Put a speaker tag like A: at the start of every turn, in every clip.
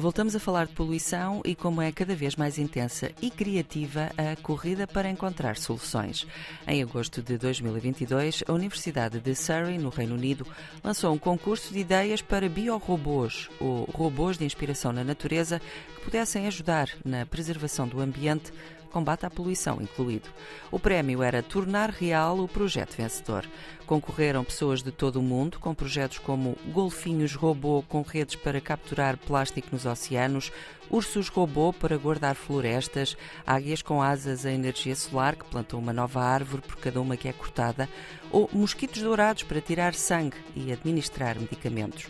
A: Voltamos a falar de poluição e como é cada vez mais intensa e criativa a corrida para encontrar soluções. Em agosto de 2022, a Universidade de Surrey, no Reino Unido, lançou um concurso de ideias para biorobôs, ou robôs de inspiração na natureza, que pudessem ajudar na preservação do ambiente combate à poluição incluído. O prémio era tornar real o projeto vencedor. Concorreram pessoas de todo o mundo com projetos como golfinhos robô com redes para capturar plástico nos oceanos, ursos robô para guardar florestas, águias com asas a energia solar que plantam uma nova árvore por cada uma que é cortada, ou mosquitos dourados para tirar sangue e administrar medicamentos.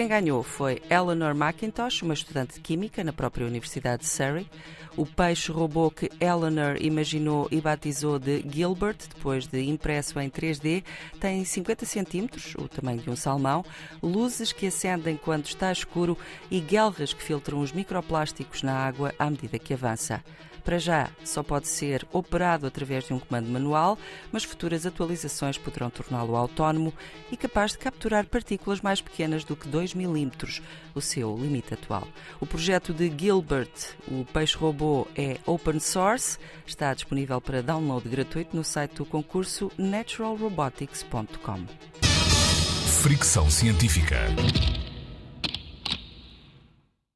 A: Quem ganhou foi Eleanor McIntosh, uma estudante de Química na própria Universidade de Surrey. O peixe robô que Eleanor imaginou e batizou de Gilbert, depois de impresso em 3D, tem 50 centímetros, o tamanho de um salmão, luzes que acendem quando está escuro e guelras que filtram os microplásticos na água à medida que avança. Para já, só pode ser operado através de um comando manual, mas futuras atualizações poderão torná-lo autónomo e capaz de capturar partículas mais pequenas do que 2 milímetros, o seu limite atual. O projeto de Gilbert, o peixe-robô, é open source, está disponível para download gratuito no site do concurso naturalrobotics.com.
B: Fricção científica.